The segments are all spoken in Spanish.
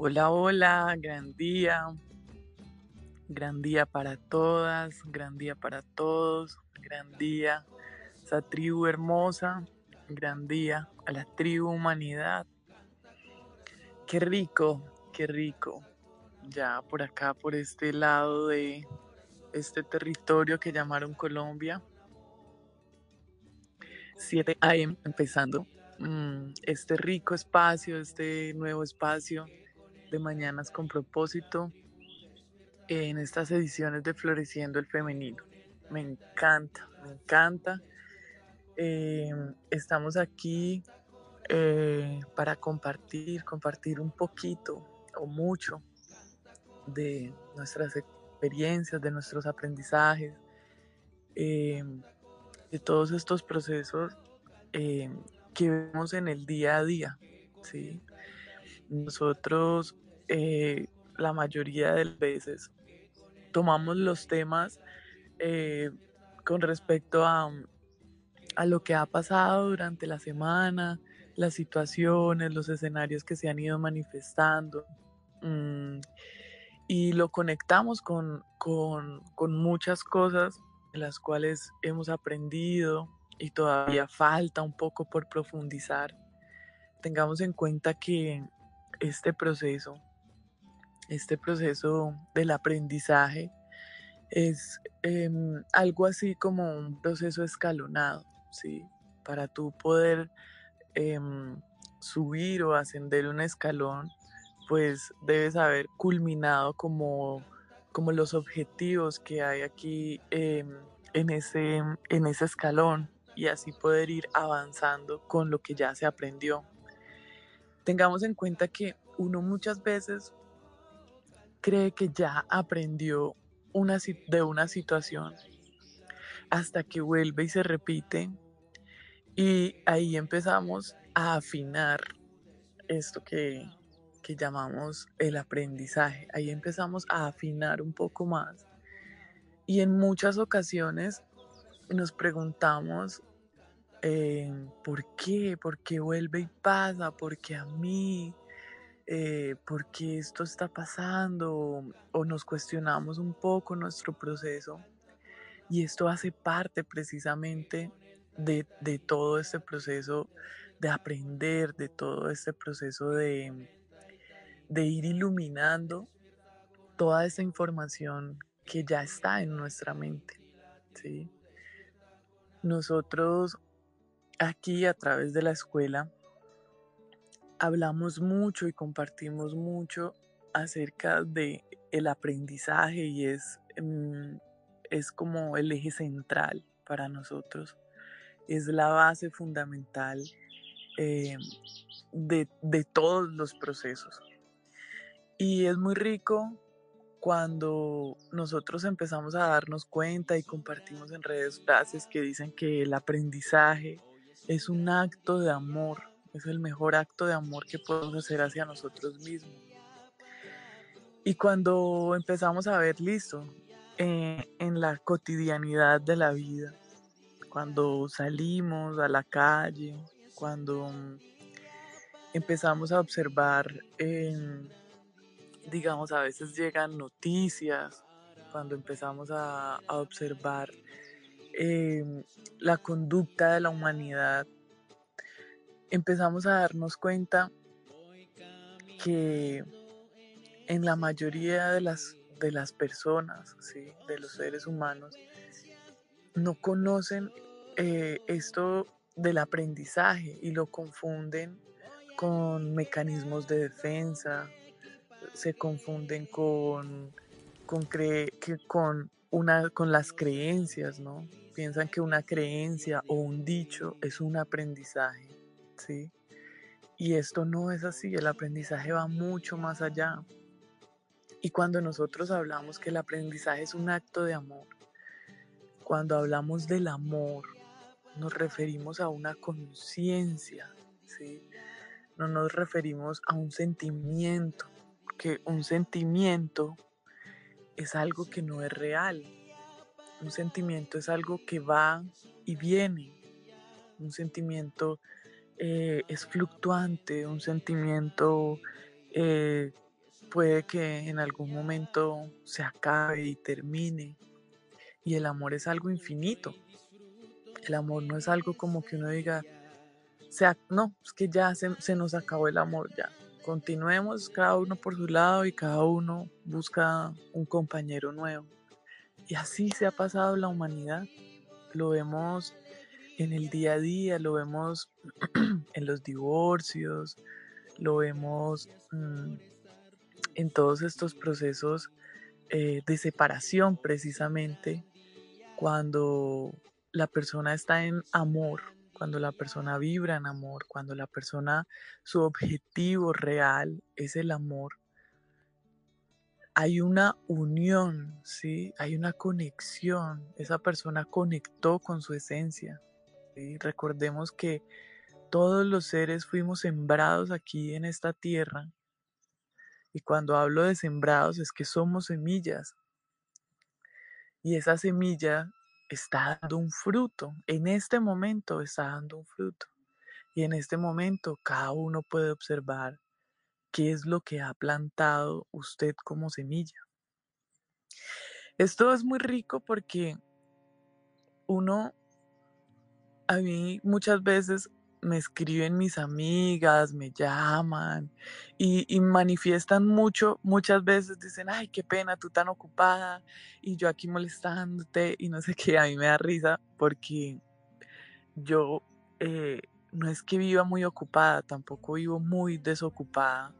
Hola, hola, gran día, gran día para todas, gran día para todos, gran día, esa tribu hermosa, gran día a la tribu humanidad. Qué rico, qué rico, ya por acá, por este lado de este territorio que llamaron Colombia. 7 AM empezando mm, este rico espacio, este nuevo espacio de Mañanas con propósito en estas ediciones de Floreciendo el Femenino. Me encanta, me encanta. Eh, estamos aquí eh, para compartir, compartir un poquito o mucho de nuestras experiencias, de nuestros aprendizajes, eh, de todos estos procesos que vemos en el día a día, ¿sí? Nosotros, eh, la mayoría de las veces, tomamos los temas eh, con respecto a, a lo que ha pasado durante la semana, las situaciones, los escenarios que se han ido manifestando. Mm, y lo conectamos con, con, con, muchas cosas de las cuales hemos aprendido y todavía falta un poco por profundizar. Tengamos en cuenta que este proceso, este proceso del aprendizaje, es em, algo así como un proceso escalonado, ¿sí? Para tú poder em, subir o ascender un escalón, pues debes haber culminado como, como los objetivos que hay aquí em, en, ese, en ese escalón y así poder ir avanzando con lo que ya se aprendió tengamos en cuenta que uno muchas veces cree que ya aprendió una, de una situación hasta que vuelve y se repite y ahí empezamos a afinar esto que, que llamamos el aprendizaje. Ahí empezamos a afinar un poco más y en muchas ocasiones nos preguntamos eh, ¿por qué? ¿Por qué vuelve y pasa? ¿Por qué a mí? Eh, ¿Por qué esto está pasando? O nos cuestionamos un poco nuestro proceso. Y esto hace parte precisamente de, todo este proceso de aprender, de todo este proceso de, de ir iluminando toda esa información que ya está en nuestra mente. ¿sí? Nosotros aquí a través de la escuela hablamos mucho y compartimos mucho acerca de el aprendizaje y es, mm, es como el eje central para nosotros. Es la base fundamental eh, de, de todos los procesos. Y es muy rico cuando nosotros empezamos a darnos cuenta y compartimos en redes frases que dicen que el aprendizaje es un acto de amor, es el mejor acto de amor que podemos hacer hacia nosotros mismos. Y cuando empezamos a ver, listo, eh, en la cotidianidad de la vida, cuando salimos a la calle, cuando empezamos a observar, digamos, a veces llegan noticias, cuando empezamos a, a observar Em, la conducta de la humanidad, empezamos a darnos cuenta que en la mayoría de las, de las personas, ¿sí? de los seres humanos, no conocen eh, esto del aprendizaje y lo confunden con mecanismos de defensa, se confunden con, con, que con, una, con las creencias, ¿no? piensan que una creencia o un dicho es un aprendizaje, ¿sí? Y esto no es así, el aprendizaje va mucho más allá. Y cuando nosotros hablamos que el aprendizaje es un acto de amor, cuando hablamos del amor, nos referimos a una conciencia, ¿sí? No nos referimos a un sentimiento, que un sentimiento es algo que no es real, un sentimiento es algo que va y viene. Un sentimiento eh, es fluctuante, un sentimiento eh, puede que en algún momento se acabe y termine. Y el amor es algo infinito. El amor no es algo como que uno diga, sea, no, es que ya se, se nos acabó el amor, ya. Continuemos cada uno por su lado y cada uno busca un compañero nuevo. Y así se ha pasado la humanidad. Lo vemos en el día a día, lo vemos en los divorcios, lo vemos mm, en todos estos procesos eh, de separación precisamente, cuando la persona está en amor, cuando la persona vibra en amor, cuando la persona, su objetivo real es el amor, hay una unión, ¿sí? Hay una conexión. Esa persona conectó con su esencia. Recordemos que todos los seres fuimos sembrados aquí en esta tierra. Y cuando hablo de sembrados es que somos semillas. Y esa semilla está dando un fruto. En este momento está dando un fruto. Y en este momento cada uno puede observar qué es lo que ha plantado usted como semilla. Esto es muy rico porque uno, a mí muchas veces me escriben mis amigas, me llaman y, manifiestan mucho, muchas veces dicen, ay, qué pena, tú tan ocupada y yo aquí molestándote y no sé qué, a mí me da risa porque yo eh, no es que viva muy ocupada, tampoco vivo muy desocupada,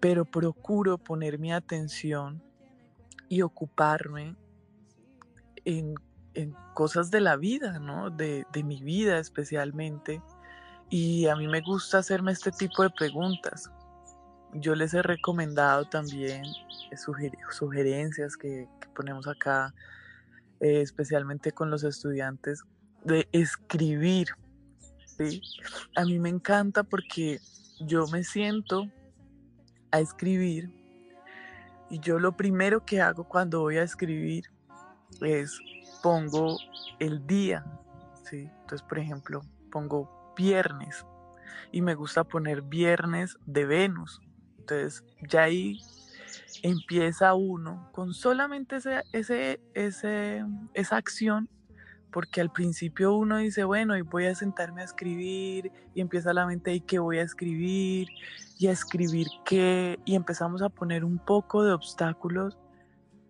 pero procuro poner mi atención y ocuparme en en cosas de la vida, ¿no? De, mi vida especialmente. Y a mí me gusta hacerme este tipo de preguntas. Yo les he recomendado también eh, sugerencias que, ponemos acá, eh, especialmente con los estudiantes, de escribir. A mí me encanta porque yo me siento a escribir y yo lo primero que hago cuando voy a escribir es pongo el día, ¿sí? Entonces, por ejemplo, pongo viernes y me gusta poner viernes de Venus. Entonces, ya ahí empieza uno con solamente ese, ese, ese, esa acción, porque al principio uno dice, bueno, y voy a sentarme a escribir, y empieza la mente, ¿y qué voy a escribir? ¿Y a escribir qué? Y empezamos a poner un poco de obstáculos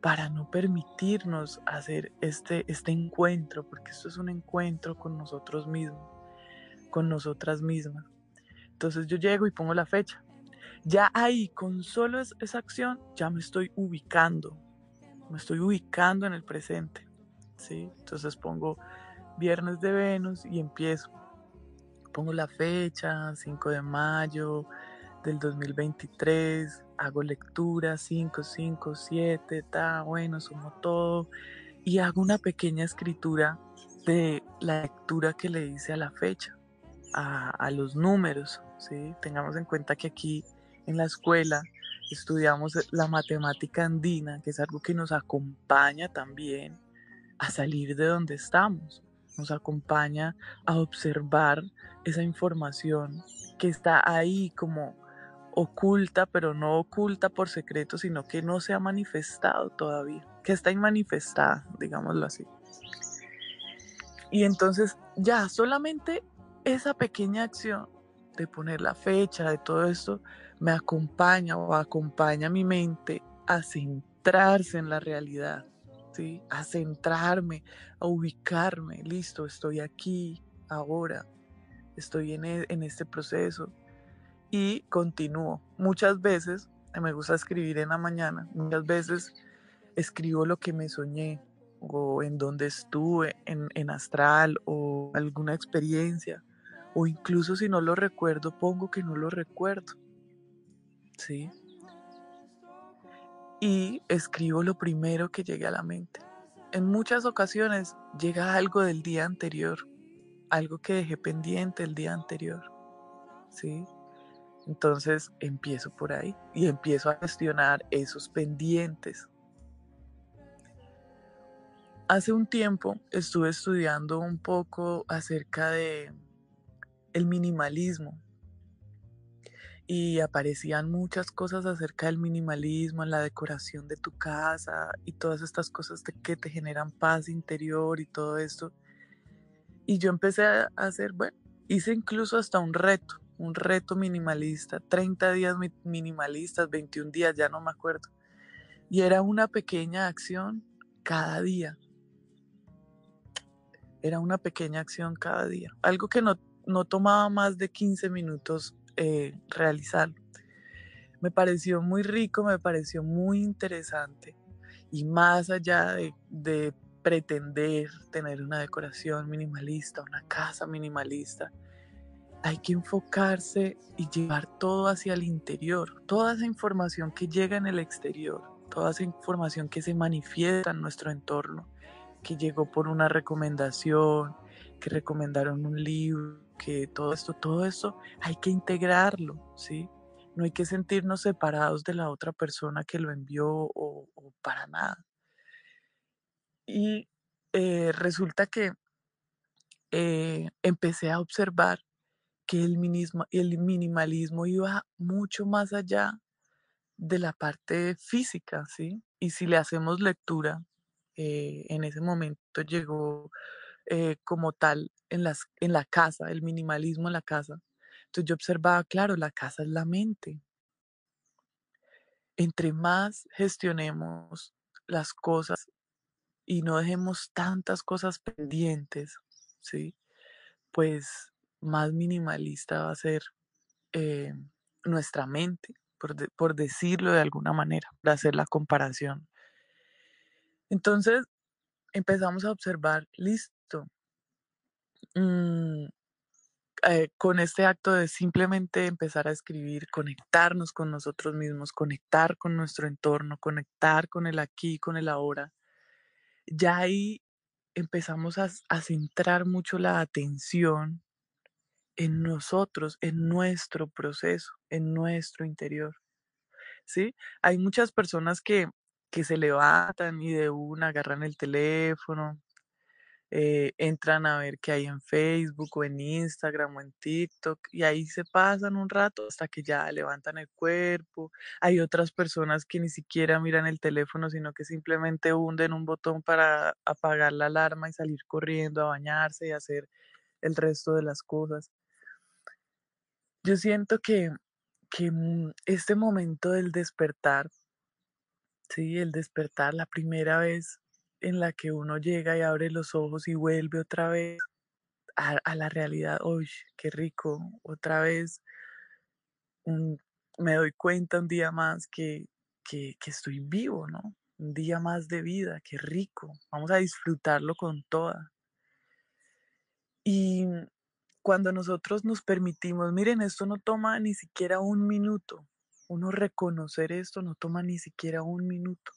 para no permitirnos hacer este, este encuentro, porque esto es un encuentro con nosotros mismos, con nosotras mismas. Entonces yo llego y pongo la fecha. Ya ahí, con solo esa acción, ya me estoy ubicando, me estoy ubicando en el presente. ¿sí? Entonces pongo viernes de Venus y empiezo. Pongo la fecha, 5 de mayo del 2023, hago lectura 5, 5, 7, está bueno, sumo todo y hago una pequeña escritura de la lectura que le hice a la fecha, a, los números. ¿sí? Tengamos en cuenta que aquí en la escuela estudiamos la matemática andina, que es algo que nos acompaña también a salir de donde estamos, nos acompaña a observar esa información que está ahí como oculta, pero no oculta por secreto, sino que no se ha manifestado todavía, que está inmanifestada, digámoslo así. Y entonces ya solamente esa pequeña acción de poner la fecha, de todo esto, me acompaña o acompaña a mi mente a centrarse en la realidad, ¿sí? a centrarme, a ubicarme, listo, estoy aquí, ahora, estoy en, e, en este proceso, y continúo. Muchas veces me gusta escribir en la mañana, muchas veces escribo lo que me soñé o en donde estuve, en, en astral o alguna experiencia, o incluso si no lo recuerdo, pongo que no lo recuerdo. ¿Sí? Y escribo lo primero que llegue a la mente. En muchas ocasiones llega algo del día anterior, algo que dejé pendiente el día anterior. ¿Sí? Entonces empiezo por ahí y empiezo a gestionar esos pendientes. Hace un tiempo estuve estudiando un poco acerca de el minimalismo y aparecían muchas cosas acerca del minimalismo la decoración de tu casa y todas estas cosas que te generan paz interior y todo esto. Y yo empecé a hacer, bueno, hice incluso hasta un reto, un reto minimalista, 30 días minimalistas, 21 días, ya no me acuerdo. Y era una pequeña acción cada día. Era una pequeña acción cada día. Algo que no, no tomaba más de 15 minutos eh, realizarlo. Me pareció muy rico, me pareció muy interesante. Y más allá de, de pretender tener una decoración minimalista, una casa minimalista, hay que enfocarse y llevar todo hacia el interior, toda esa información que llega en el exterior toda esa información que se manifiesta en nuestro entorno, que llegó por una recomendación, que recomendaron un libro, que todo esto, todo eso hay que integrarlo, ¿sí? No hay que sentirnos separados de la otra persona que lo envió o, para nada. Y eh, resulta que eh, empecé a observar que el, minimalismo iba mucho más allá de la parte física, ¿sí? Y si le hacemos lectura, eh, en ese momento llegó eh, como tal en, las, en la casa, el minimalismo en la casa. Entonces yo observaba, claro, la casa es la mente. Entre más gestionemos las cosas y no dejemos tantas cosas pendientes, ¿sí? Pues más minimalista va a ser eh, nuestra mente por, decirlo de alguna manera, para hacer la comparación. Entonces empezamos a observar, listo, mm, eh, con este acto de simplemente empezar a escribir, conectarnos con nosotros mismos, conectar con nuestro entorno, conectar con el aquí, con el ahora, ya ahí empezamos a centrar mucho la atención en nosotros, en nuestro proceso, en nuestro interior. ¿Sí? Hay muchas personas que, que se levantan y de una agarran el teléfono, eh, entran a ver qué hay en Facebook o en Instagram o en TikTok y ahí se pasan un rato hasta que ya levantan el cuerpo. Hay otras personas que ni siquiera miran el teléfono, sino que simplemente hunden un botón para apagar la alarma y salir corriendo a bañarse y hacer el resto de las cosas. Yo siento que, que mm, este momento del despertar, sí, el despertar, la primera vez en la que uno llega y abre los ojos y vuelve otra vez a, la realidad, uy, qué rico, otra vez me doy cuenta un día más que, que, que estoy vivo, ¿no? Un día más de vida, qué rico, vamos a disfrutarlo con toda. Y cuando nosotros nos permitimos, miren, esto no toma ni siquiera un minuto, uno reconocer esto no toma ni siquiera un minuto.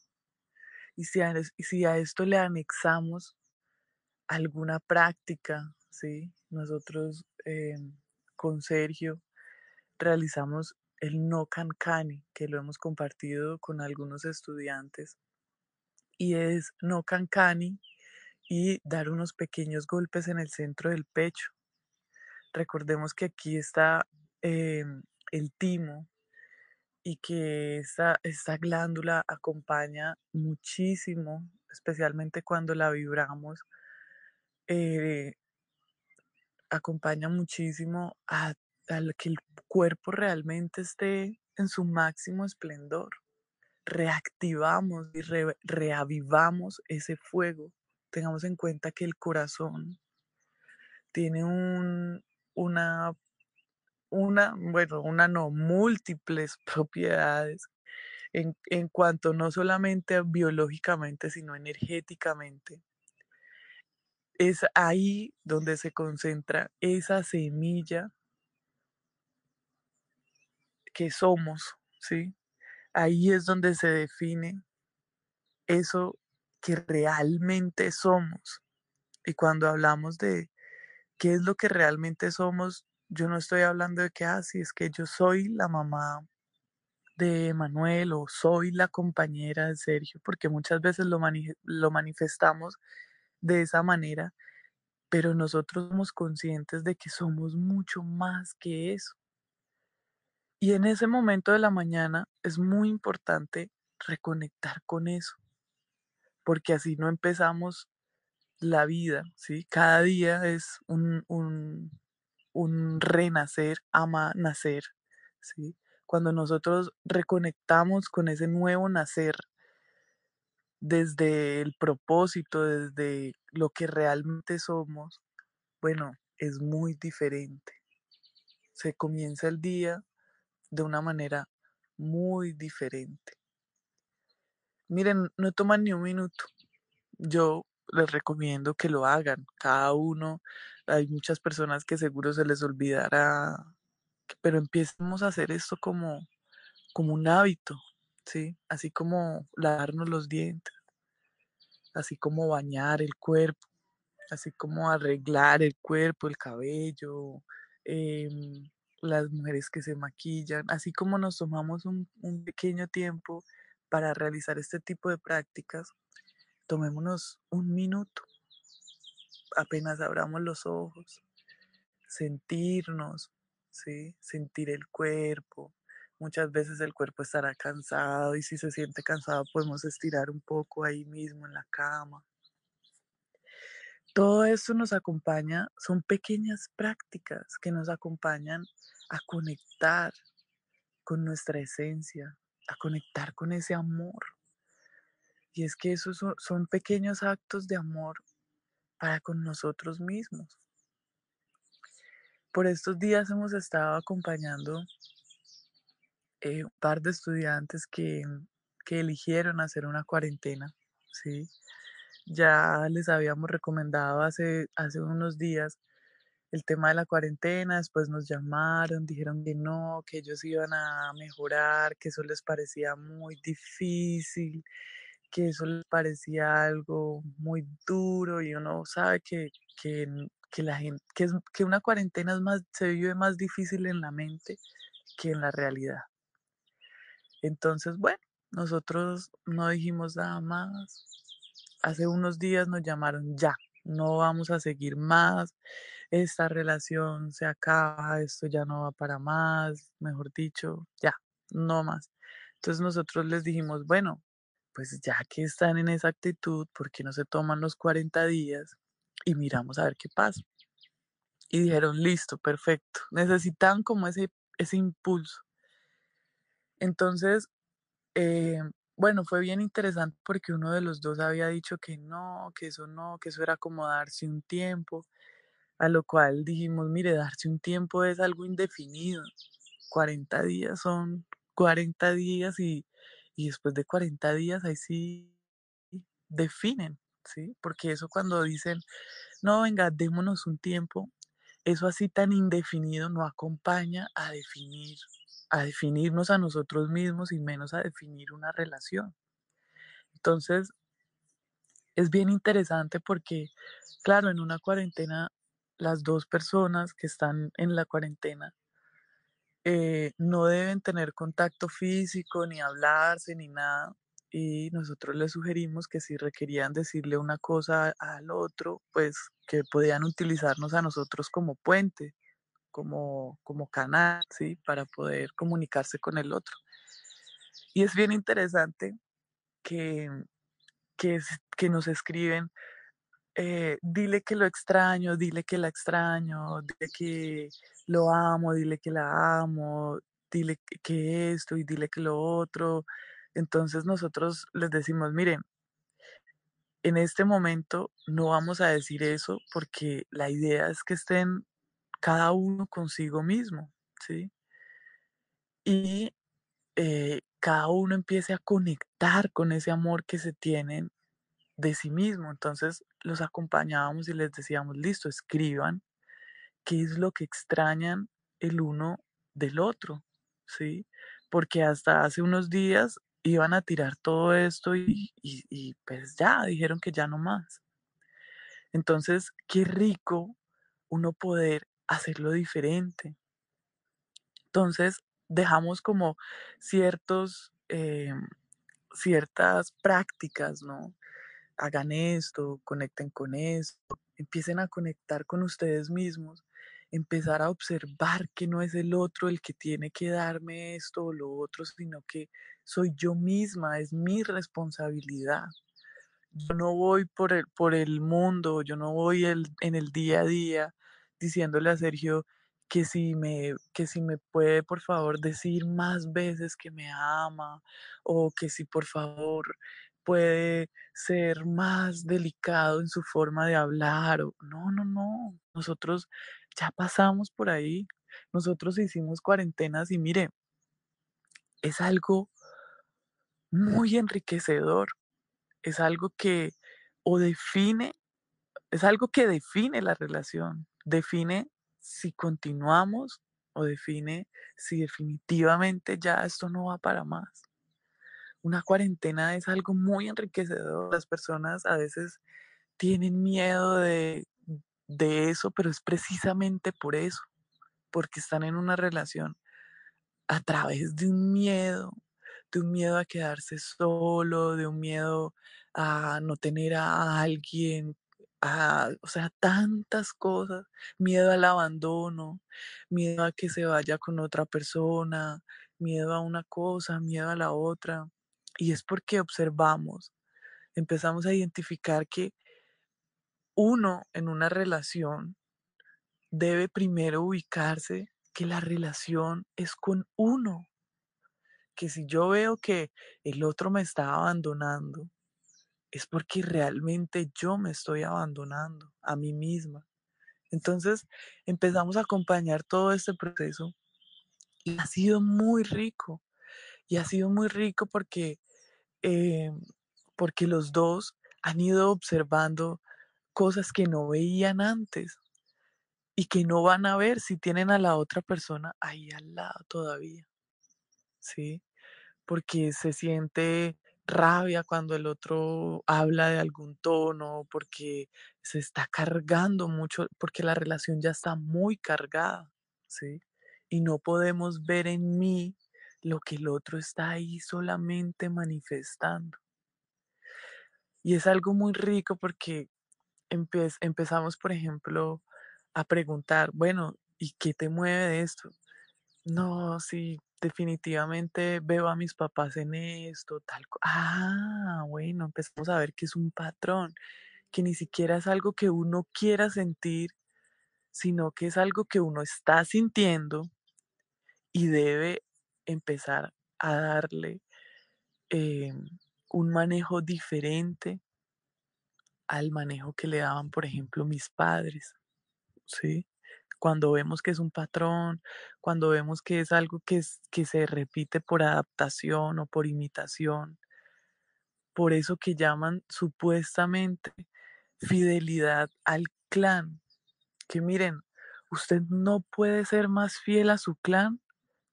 Y si a, esto le anexamos alguna práctica, ¿sí? Nosotros eh, con Sergio realizamos el no cancani, que lo hemos compartido con algunos estudiantes, y es no cancani y dar unos pequeños golpes en el centro del pecho Recordemos que aquí está em, el timo y que esta, esta glándula acompaña muchísimo, especialmente cuando la vibramos, eh, acompaña muchísimo a, que el cuerpo realmente esté en su máximo esplendor. Reactivamos y reavivamos ese fuego. Tengamos en cuenta que el corazón tiene un, una, una, bueno, una no, múltiples propiedades en, en cuanto no solamente biológicamente, sino energéticamente. Es ahí donde se concentra esa semilla que somos, ¿sí? Ahí es donde se define eso que realmente somos. Y cuando hablamos de, qué es lo que realmente somos, yo no estoy hablando de que, ah, es que yo soy la mamá de Manuel o soy la compañera de Sergio, porque muchas veces lo, lo manifestamos de esa manera, pero nosotros somos conscientes de que somos mucho más que eso. Y en ese momento de la mañana es muy importante reconectar con eso, porque así no empezamos la vida, ¿sí? Cada día es un, un, un renacer, ama nacer, ¿sí? Cuando nosotros reconectamos con ese nuevo nacer, desde el propósito, desde lo que realmente somos, bueno, es muy diferente. Se comienza el día de una manera muy diferente. Miren, no toman ni un minuto. Yo les recomiendo que lo hagan. Cada uno, hay muchas personas que seguro se les olvidará, pero empecemos a hacer esto como, como un hábito, ¿sí? Así como lavarnos los dientes, así como bañar el cuerpo, así como arreglar el cuerpo, el cabello, em, las mujeres que se maquillan, así como nos tomamos un, un pequeño tiempo para realizar este tipo de prácticas, tomémonos un minuto, apenas abramos los ojos, sentirnos, ¿sí? sentir el cuerpo. Muchas veces el cuerpo estará cansado y si se siente cansado podemos estirar un poco ahí mismo en la cama. Todo esto nos acompaña, son pequeñas prácticas que nos acompañan a conectar con nuestra esencia, a conectar con ese amor. Y es que esos son, pequeños actos de amor para con nosotros mismos. Por estos días hemos estado acompañando eh, un par de estudiantes que, que eligieron hacer una cuarentena, ¿sí? Ya les habíamos recomendado hace, hace unos días el tema de la cuarentena, después nos llamaron, dijeron que no, que ellos iban a mejorar, que eso les parecía muy difícil, que eso les parecía algo muy duro y uno sabe que, que, que la gente, que, es, que una cuarentena es más, se vive más difícil en la mente que en la realidad. Entonces, bueno, nosotros no dijimos nada más. Hace unos días nos llamaron ya, no vamos a seguir más, esta relación se acaba, esto ya no va para más, mejor dicho, ya, no más. Entonces nosotros les dijimos, bueno, pues ya que están en esa actitud, ¿por qué no se toman los 40 días y miramos a ver qué pasa? Y dijeron, listo, perfecto. Necesitan como ese, ese impulso. Entonces, eh, bueno, fue bien interesante porque uno de los dos había dicho que no, que eso no, que eso era como darse un tiempo, a lo cual dijimos, mire, darse un tiempo es algo indefinido. 40 días son 40 días y, y después de 40 días ahí sí definen, ¿sí? Porque eso cuando dicen, no, venga, démonos un tiempo, eso así tan indefinido no acompaña a definir a definirnos a nosotros mismos y menos a definir una relación. Entonces, es bien interesante porque, claro, en una cuarentena, las dos personas que están en la cuarentena eh, no deben tener contacto físico, ni hablarse, ni nada. Y nosotros les sugerimos que si requerían decirle una cosa al otro, pues que podían utilizarnos a nosotros como puente como, como canal, ¿sí? Para poder comunicarse con el otro. Y es bien interesante que, que, que nos escriben, eh, dile que lo extraño, dile que la extraño, dile que lo amo, dile que la amo, dile que, esto y dile que lo otro. Entonces nosotros les decimos, miren, en este momento no vamos a decir eso porque la idea es que estén cada uno consigo mismo, ¿sí? Y eh, cada uno empiece a conectar con ese amor que se tienen de sí mismo. Entonces los acompañábamos y les decíamos, listo, escriban qué es lo que extrañan el uno del otro, ¿sí? Porque hasta hace unos días iban a tirar todo esto y, y, pues ya, dijeron que ya no más. Entonces, qué rico uno poder hacerlo diferente. Entonces, dejamos como ciertos, eh, ciertas prácticas, ¿no? Hagan esto, conecten con esto, empiecen a conectar con ustedes mismos. empezar a observar que no es el otro el que tiene que darme esto o lo otro, sino que soy yo misma, es mi responsabilidad. Yo no voy por el, por el mundo, yo no voy el, en el día a día diciéndole a Sergio que si me, que si me puede por favor decir más veces que me ama o que si por favor puede ser más delicado en su forma de hablar. O, no, no, no. Nosotros ya pasamos por ahí. Nosotros hicimos cuarentenas y mire, es algo muy enriquecedor. Es algo que o define, es algo que define la relación, define si continuamos o define si definitivamente ya esto no va para más una cuarentena es algo muy enriquecedor. Las personas a veces tienen miedo de, de eso, pero es precisamente por eso, porque están en una relación a través de un miedo, de un miedo a quedarse solo, de un miedo a no tener a alguien, a, o sea, tantas cosas, miedo al abandono, miedo a que se vaya con otra persona, miedo a una cosa, miedo a la otra. Y es porque observamos, empezamos a identificar que uno en una relación debe primero ubicarse que la relación es con uno. Que si yo veo que el otro me está abandonando, es porque realmente yo me estoy abandonando a mí misma. Entonces empezamos a acompañar todo este proceso y ha sido muy rico. Y ha sido muy rico porque eh, porque los dos han ido observando cosas que no veían antes y que no van a ver si tienen a la otra persona ahí al lado todavía. ¿Sí? Porque se siente rabia cuando el otro habla de algún tono, porque se está cargando mucho, porque la relación ya está muy cargada, ¿sí? Y no podemos ver en mí lo que el otro está ahí solamente manifestando. Y es algo muy rico porque empezamos, por ejemplo, a preguntar, bueno, ¿y qué te mueve de esto? No, sí, definitivamente veo a mis papás en esto, tal. Ah, bueno, empezamos a ver que es un patrón, que ni siquiera es algo que uno quiera sentir, sino que es algo que uno está sintiendo y debe empezar a darle eh, un manejo diferente al manejo que le daban, por ejemplo, mis padres, ¿sí? Cuando vemos que es un patrón, cuando vemos que es algo que, que se repite por adaptación o por imitación, por eso que llaman supuestamente fidelidad al clan, que miren, usted no puede ser más fiel a su clan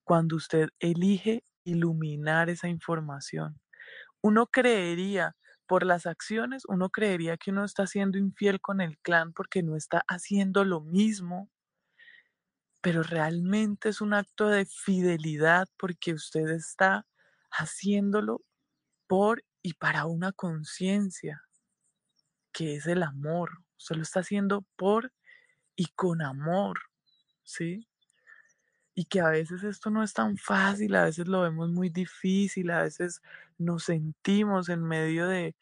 cuando usted elige iluminar esa información. Uno creería, por las acciones, uno creería que uno está siendo infiel con el clan porque no está haciendo lo mismo, pero realmente es un acto de fidelidad porque usted está haciéndolo por y para una conciencia, que es el amor. Usted lo está haciendo por y con amor, ¿sí? Y que a veces esto no es tan fácil, a veces lo vemos muy difícil, a veces nos sentimos en medio de,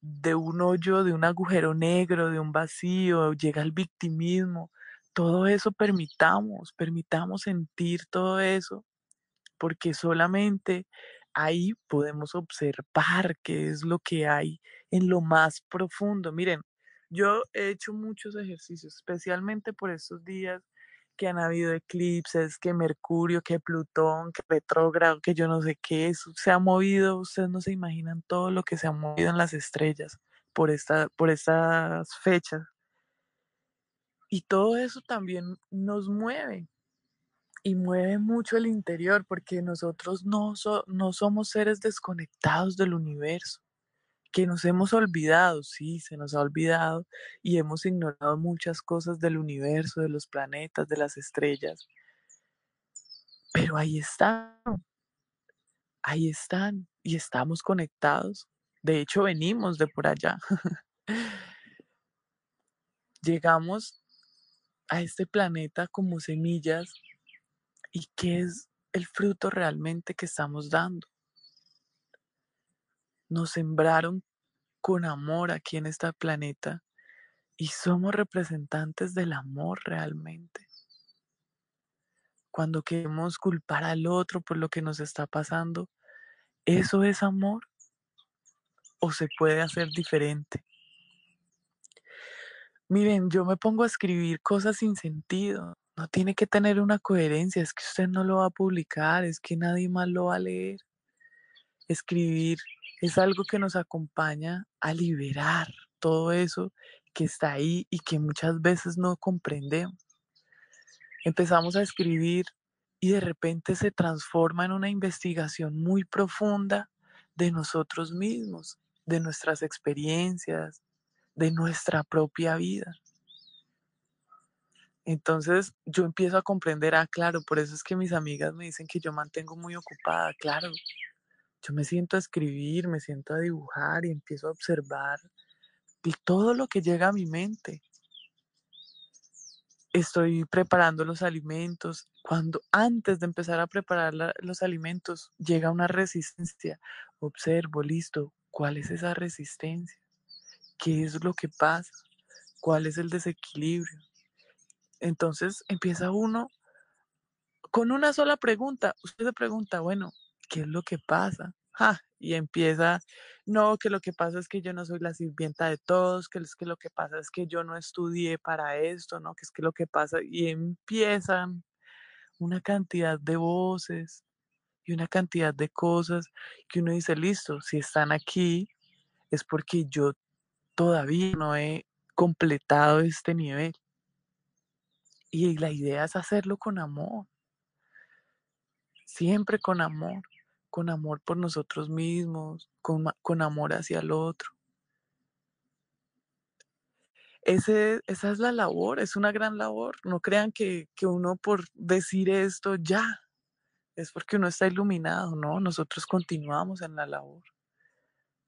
de un hoyo, de un agujero negro, de un vacío, llega el victimismo. Todo eso permitamos, permitamos sentir todo eso, porque solamente ahí podemos observar qué es lo que hay en lo más profundo. Miren, yo he hecho muchos ejercicios, especialmente por estos días que han habido eclipses, que Mercurio, que Plutón, que retrógrado, que yo no sé qué, eso se ha movido, ustedes no se imaginan todo lo que se ha movido en las estrellas por, por estas fechas. Y todo eso también nos mueve y mueve mucho el interior porque nosotros no, no somos seres desconectados del universo que nos hemos olvidado, sí, se nos ha olvidado y hemos ignorado muchas cosas del universo, de los planetas, de las estrellas. Pero ahí están, ahí están y estamos conectados. De hecho, venimos de por allá. Llegamos a este planeta como semillas y qué es el fruto realmente que estamos dando. Nos sembraron con amor aquí en este planeta y somos representantes del amor realmente. Cuando queremos culpar al otro por lo que nos está pasando, ¿eso es amor? ¿O se puede hacer diferente? Miren, yo me pongo a escribir cosas sin sentido. No tiene que tener una coherencia, es que usted no lo va a publicar, es que nadie más lo va a leer. Escribir es algo que nos acompaña a liberar todo eso que está ahí y que muchas veces no comprendemos. Empezamos a escribir y de repente se transforma en una investigación muy profunda de nosotros mismos, de nuestras experiencias, de nuestra propia vida. Entonces yo empiezo a comprender, ah, claro, por eso es que mis amigas me dicen que yo mantengo muy ocupada, claro. Yo me siento a escribir, me siento a dibujar y empiezo a observar todo lo que llega a mi mente. Estoy preparando los alimentos. Cuando antes de empezar a preparar los alimentos llega una resistencia, observo, listo, ¿cuál es esa resistencia? ¿Qué es lo que pasa? ¿Cuál es el desequilibrio? Entonces empieza uno con una sola pregunta. Usted se pregunta, bueno, ¿qué es lo que pasa? y empieza, no, que lo que pasa es que yo no soy la sirvienta de todos, que es que lo que pasa es que yo no estudié para esto, ¿no? Que es que lo que pasa, y empiezan una cantidad de voces y una cantidad de cosas que uno dice, listo, si están aquí es porque yo todavía no he completado este nivel. Y la idea es hacerlo con amor, siempre con amor, con amor por nosotros mismos, con, con amor hacia el otro. Esa es la labor, es una gran labor. No crean que, que uno por decir esto ya es porque uno está iluminado, no, nosotros continuamos en la labor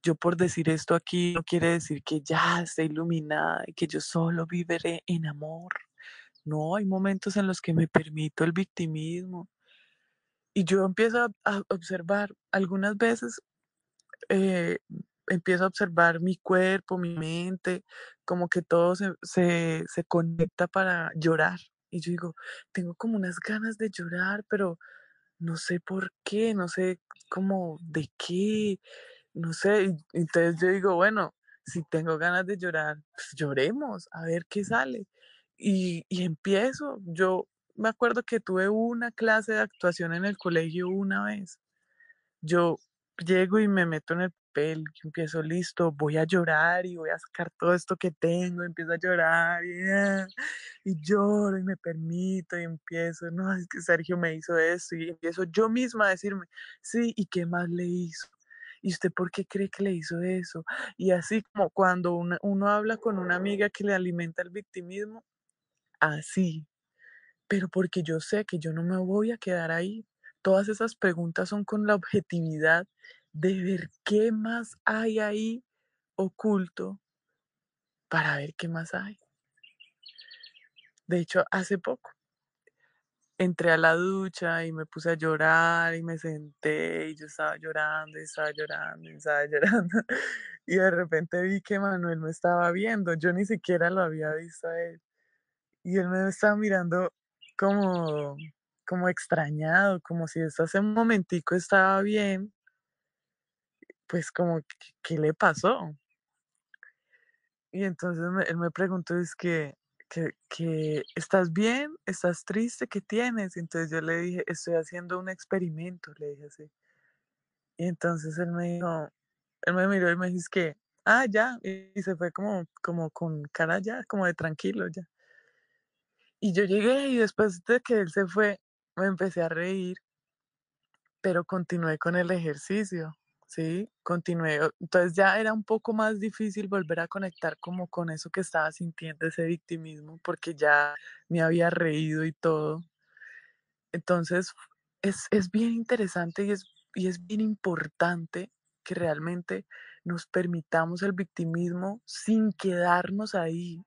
yo por decir esto aquí no quiere decir que ya esté iluminada y que yo solo viviré en amor. No, hay momentos en los que me permito el victimismo. Y yo empiezo a, observar, algunas veces eh, empiezo a observar mi cuerpo, mi mente, como que todo se, se, se conecta para llorar. Y yo digo, tengo como unas ganas de llorar, pero no sé por qué, no sé cómo de qué no sé, entonces yo digo, bueno, si tengo ganas de llorar, pues lloremos, a ver qué sale. Y, y empiezo, yo me acuerdo que tuve una clase de actuación en el colegio una vez. Yo llego y me meto en el papel, empiezo listo, voy a llorar y voy a sacar todo esto que tengo, empiezo a llorar y, ah, y lloro y me permito y empiezo, no, es que Sergio me hizo esto y empiezo yo misma a decirme, sí, ¿y qué más le hizo? ¿y usted por qué cree que le hizo eso? Y así como cuando uno habla con una amiga que le alimenta el victimismo, así. Pero porque yo sé que yo no me voy a quedar ahí. Todas esas preguntas son con la objetividad de ver qué más hay ahí oculto para ver qué más hay. De hecho, hace poco entré a la ducha y me puse a llorar y me senté y yo estaba llorando y estaba llorando y estaba llorando. Y de repente vi que Manuel me estaba viendo, yo ni siquiera lo había visto a él. Y él me estaba mirando como, como extrañado, como si esto hace un momentico estaba bien. Pues como, ¿qué, le pasó? Y entonces él me preguntó, es que, que, estás bien, estás triste, ¿qué tienes? entonces yo le dije, estoy haciendo un experimento, le dije así. Y entonces él me dijo, él me miró y me dijo, que, ah, ya, y, se fue como, como con cara ya, como de tranquilo ya. Y yo llegué y después de que él se fue, me empecé a reír, pero continué con el ejercicio. Sí, continué. Entonces ya era un poco más difícil volver a conectar como con eso que estaba sintiendo, ese victimismo, porque ya me había reído y todo. Entonces es, es bien interesante y es, y es bien importante que realmente nos permitamos el victimismo sin quedarnos ahí.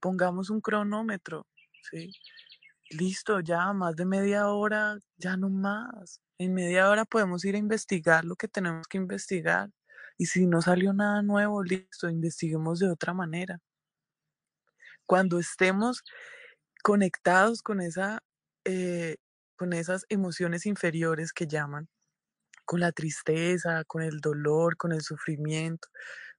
Pongamos un cronómetro. ¿Sí? Listo, ya más de media hora, ya no más. En media hora podemos ir a investigar lo que tenemos que investigar. Y si no salió nada nuevo, listo, investiguemos de otra manera. Cuando estemos conectados con, esa, eh, con esas emociones inferiores que llaman, con la tristeza, con el dolor, con el sufrimiento,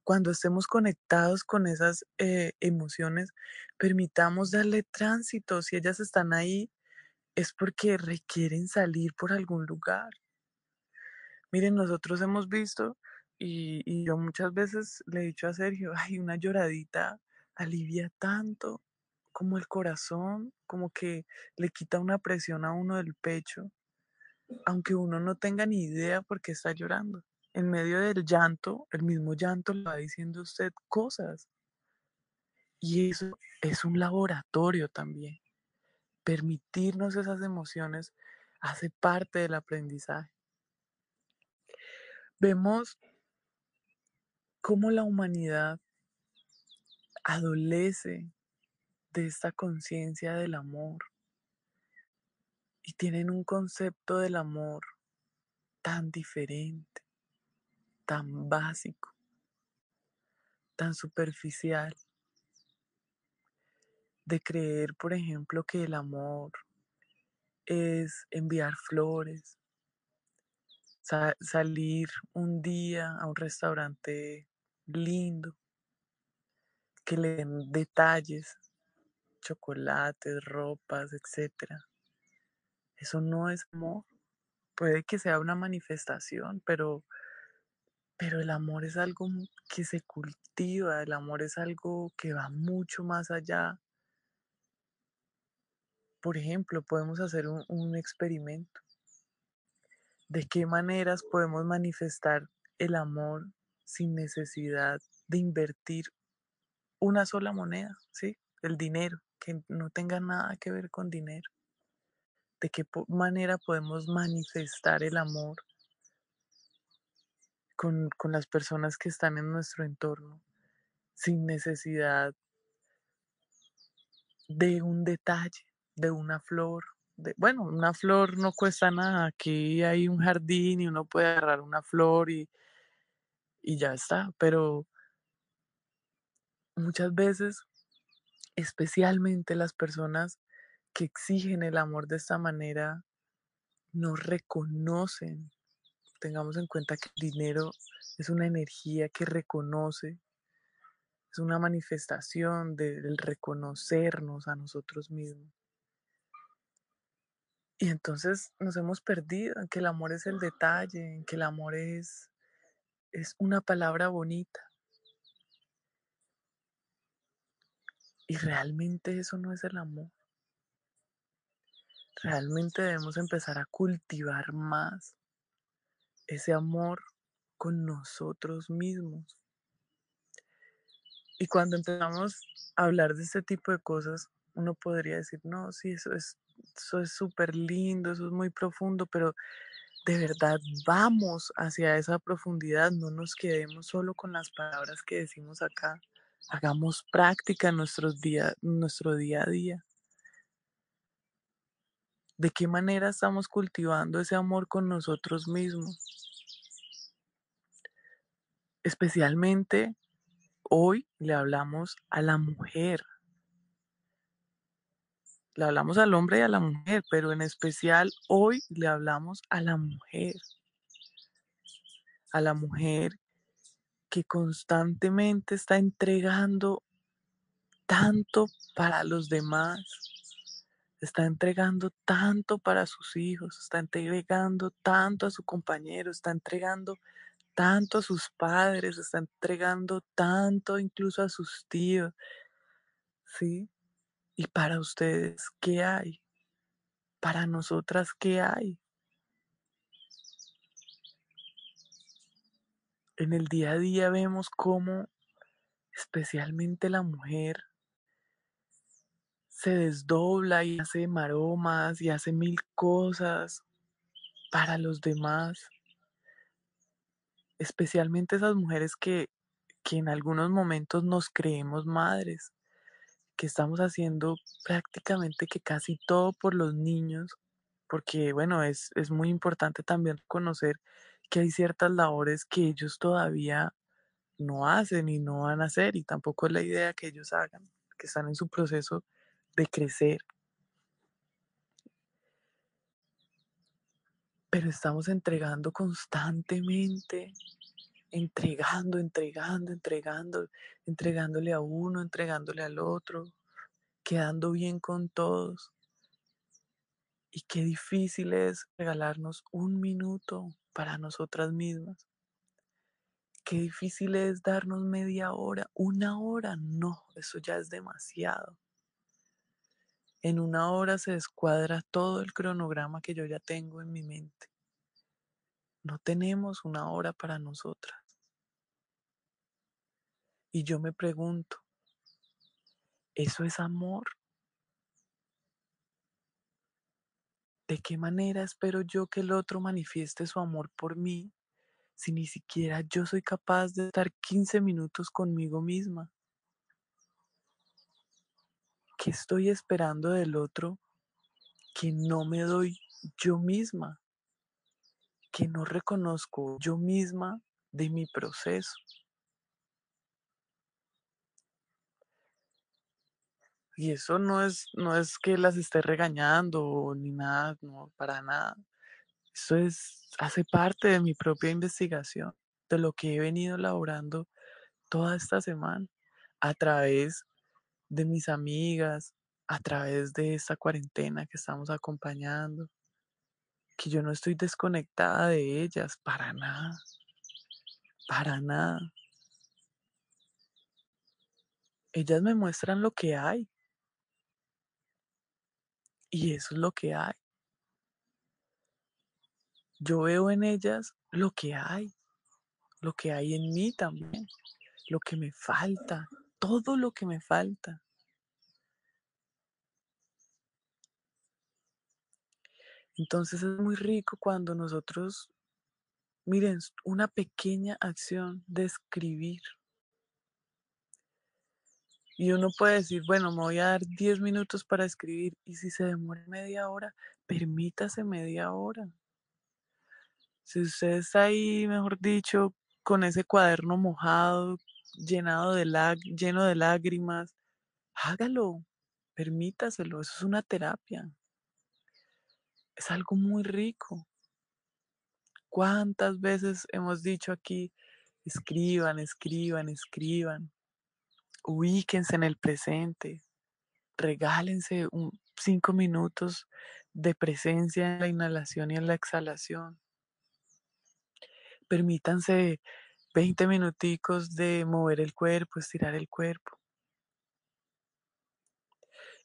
cuando estemos conectados con esas eh, emociones, permitamos darle tránsito. Si ellas están ahí, es porque requieren salir por algún lugar. Miren, nosotros hemos visto, y, y yo muchas veces le he dicho a Sergio, ay, una lloradita alivia tanto como el corazón, como que le quita una presión a uno del pecho, aunque uno no tenga ni idea por qué está llorando. En medio del llanto, el mismo llanto le va diciendo usted cosas. Y eso es un laboratorio también. Permitirnos esas emociones hace parte del aprendizaje. Vemos cómo la humanidad adolece de esta conciencia del amor y tienen un concepto del amor tan diferente, tan básico, tan superficial, de creer, por ejemplo, que el amor es enviar flores, salir un día a un restaurante lindo, que le den detalles, chocolates, ropas, etc. Eso no es amor. Puede que sea una manifestación, pero, pero el amor es algo que se cultiva, el amor es algo que va mucho más allá. Por ejemplo, podemos hacer un, experimento. ¿De qué maneras podemos manifestar el amor sin necesidad de invertir una sola moneda, ¿sí? El dinero, que no tenga nada que ver con dinero. ¿De qué manera podemos manifestar el amor con, con las personas que están en nuestro entorno sin necesidad de un detalle, de una flor? De, bueno, una flor no cuesta nada. Aquí hay un jardín y uno puede agarrar una flor y, y ya está. Pero muchas veces, especialmente las personas que exigen el amor de esta manera, no reconocen. Tengamos en cuenta que el dinero es una energía que reconoce, es una manifestación del reconocernos a nosotros mismos. Y entonces nos hemos perdido en que el amor es el detalle, en que el amor es, es una palabra bonita. Y realmente eso no es el amor. Realmente debemos empezar a cultivar más ese amor con nosotros mismos. Y cuando empezamos a hablar de este tipo de cosas, uno podría decir, no, sí, eso es eso es súper lindo, eso es muy profundo, pero de verdad vamos hacia esa profundidad, no nos quedemos solo con las palabras que decimos acá, hagamos práctica en nuestros día, nuestro día a día. ¿De qué manera estamos cultivando ese amor con nosotros mismos? Especialmente hoy le hablamos a la mujer, le hablamos al hombre y a la mujer, pero en especial hoy le hablamos a la mujer. A la mujer que constantemente está entregando tanto para los demás, está entregando tanto para sus hijos, está entregando tanto a su compañero, está entregando tanto a sus padres, está entregando tanto incluso a sus tíos, ¿sí? ¿Y para ustedes qué hay? Para nosotras qué hay? En el día a día vemos cómo especialmente la mujer se desdobla y hace maromas y hace mil cosas para los demás. Especialmente esas mujeres que, que en algunos momentos nos creemos madres que estamos haciendo prácticamente que casi todo por los niños, porque bueno, es, es muy importante también conocer que hay ciertas labores que ellos todavía no hacen y no van a hacer y tampoco es la idea que ellos hagan, que están en su proceso de crecer. Pero estamos entregando constantemente, entregando, entregando, entregando, entregándole a uno, entregándole al otro, quedando bien con todos. Y qué difícil es regalarnos un minuto para nosotras mismas. Qué difícil es darnos media hora, una hora, no, eso ya es demasiado. En una hora se descuadra todo el cronograma que yo ya tengo en mi mente. No tenemos una hora para nosotras. Y yo me pregunto, ¿eso es amor? ¿De qué manera espero yo que el otro manifieste su amor por mí si ni siquiera yo soy capaz de estar 15 minutos conmigo misma? ¿Qué estoy esperando del otro que no me doy yo misma? Que no reconozco yo misma de mi proceso. Y eso no es, no es que las esté regañando ni nada, no, para nada. Eso es, hace parte de mi propia investigación, de lo que he venido elaborando toda esta semana a través de mis amigas, a través de esta cuarentena que estamos acompañando, que yo no estoy desconectada de ellas para nada, para nada. Ellas me muestran lo que hay. Y eso es lo que hay. Yo veo en ellas lo que hay, lo que hay en mí también, lo que me falta, todo lo que me falta. Entonces es muy rico cuando nosotros, miren, una pequeña acción de escribir. Y uno puede decir, bueno, me voy a dar 10 minutos para escribir y si se demora media hora, permítase media hora. Si usted está ahí, mejor dicho, con ese cuaderno mojado, llenado de lleno de lágrimas, hágalo, permítaselo, eso es una terapia. Es algo muy rico. ¿Cuántas veces hemos dicho aquí, escriban, escriban, escriban? ubíquense en el presente, regálense cinco minutos de presencia en la inhalación y en la exhalación. Permítanse 20 minuticos de mover el cuerpo, estirar el cuerpo.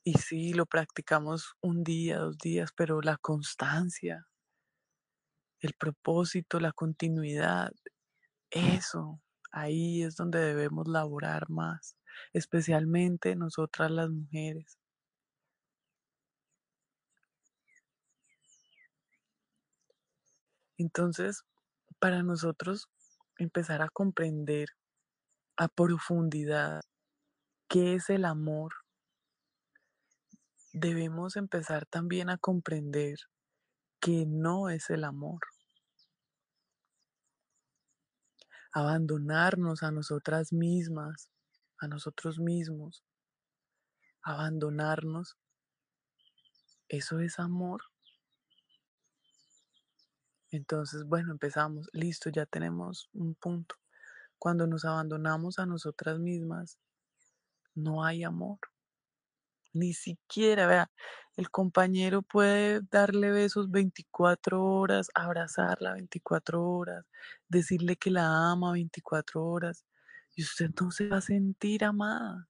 Y sí, lo practicamos un día, dos días, pero la constancia, el propósito, la continuidad, eso, ahí es donde debemos laborar más especialmente nosotras las mujeres. Entonces, para nosotros empezar a comprender a profundidad qué es el amor, debemos empezar también a comprender que no es el amor. Abandonarnos a nosotras mismas a nosotros mismos, abandonarnos, eso es amor. Entonces, bueno, empezamos, listo, ya tenemos un punto. Cuando nos abandonamos a nosotras mismas, no hay amor. Ni siquiera, vea, el compañero puede darle besos 24 horas, abrazarla 24 horas, decirle que la ama 24 horas, y usted no se va a sentir amada.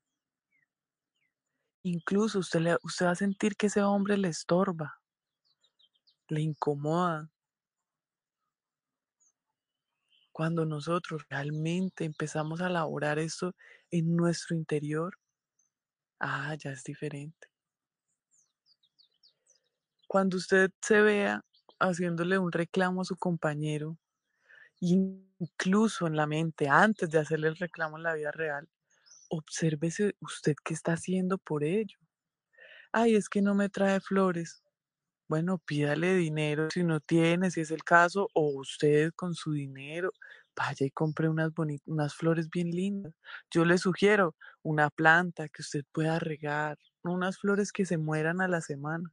Incluso usted, usted va a sentir que ese hombre le estorba, le incomoda. Cuando nosotros realmente empezamos a elaborar esto en nuestro interior, ah, ya es diferente. Cuando usted se vea haciéndole un reclamo a su compañero, incluso en la mente, antes de hacerle el reclamo en la vida real, obsérvese usted qué está haciendo por ello. Ay, es que no me trae flores. Bueno, pídale dinero si no tiene, si es el caso, o usted con su dinero vaya y compre unas unas flores bien lindas. Yo le sugiero una planta que usted pueda regar, unas flores que se mueran a la semana,